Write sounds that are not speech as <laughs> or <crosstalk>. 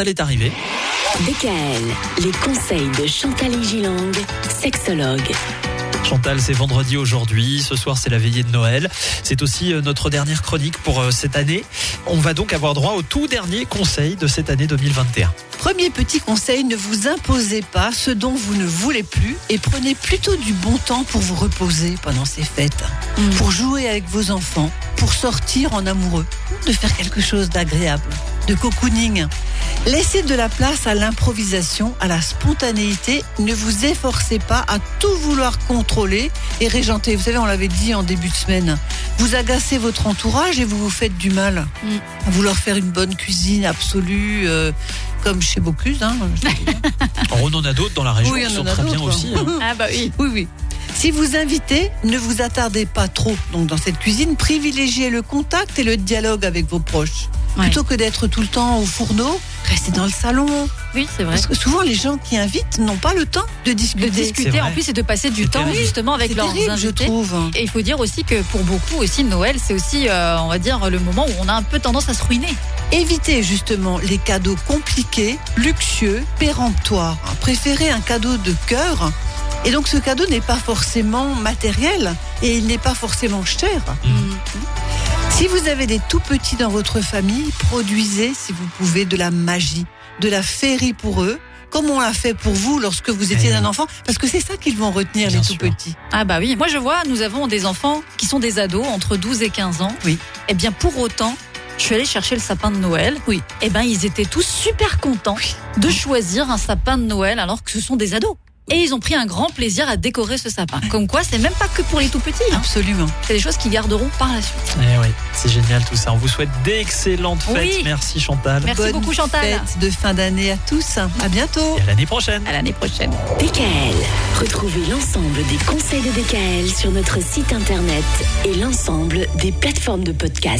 Elle est arrivée. DKL, les conseils de Chantal Gilang, sexologue. Chantal, c'est vendredi aujourd'hui. Ce soir, c'est la veillée de Noël. C'est aussi euh, notre dernière chronique pour euh, cette année. On va donc avoir droit au tout dernier conseil de cette année 2021. Premier petit conseil, ne vous imposez pas ce dont vous ne voulez plus et prenez plutôt du bon temps pour vous reposer pendant ces fêtes, pour jouer avec vos enfants, pour sortir en amoureux, de faire quelque chose d'agréable, de cocooning. Laissez de la place à l'improvisation, à la spontanéité. Ne vous efforcez pas à tout vouloir contrôler et régenter. Vous savez, on l'avait dit en début de semaine. Vous agacez votre entourage et vous vous faites du mal. À vouloir faire une bonne cuisine absolue, euh, comme chez Bocuse. Hein, je dis. <laughs> On en a d'autres dans la région Oui, qui en sont a très bien aussi. hein. Ah bah oui. <laughs> Oui, oui. Si vous invitez, ne vous attardez pas trop donc dans cette cuisine. Privilégiez le contact et le dialogue avec vos proches. Ouais. Plutôt que d'être tout le temps au fourneau, restez dans le salon. Oui, c'est vrai. Parce que souvent, les gens qui invitent n'ont pas le temps de De discuter. C'est discuter en plus et de passer du temps terrible. justement avec C'est leurs terrible, je invités. trouve. Et il faut dire aussi que pour beaucoup aussi Noël c'est aussi euh, on va dire le moment où on a un peu tendance à se ruiner. Évitez justement les cadeaux compliqués, luxueux, péremptoires. Préférez un cadeau de cœur. Et donc ce cadeau n'est pas forcément matériel et il n'est pas forcément cher. Si vous avez des tout petits dans votre famille, produisez, si vous pouvez, de la magie, de la féerie pour eux, comme on l'a fait pour vous lorsque vous étiez Eh un enfant, parce que c'est ça qu'ils vont retenir, Bien les tout sûr. petits. Ah bah oui, moi je vois nous avons des enfants qui sont des ados entre 12 et 15 ans. Oui. Et bien pour autant je suis allée chercher le sapin de Noël. Oui. Et ben ils étaient tous super contents de choisir un sapin de Noël alors que ce sont des ados. Et ils ont pris un grand plaisir à décorer ce sapin. Comme quoi, c'est même pas que pour les tout petits. hein. Absolument. C'est des choses qu'ils garderont par la suite. Eh oui, c'est génial tout ça. On vous souhaite d'excellentes fêtes. Oui. Merci Chantal. Merci Bonne beaucoup Chantal. Fête de fin d'année à tous. À bientôt. Et à l'année prochaine. À l'année prochaine. DKL, retrouvez l'ensemble des conseils de DKL sur notre site internet et l'ensemble des plateformes de podcast.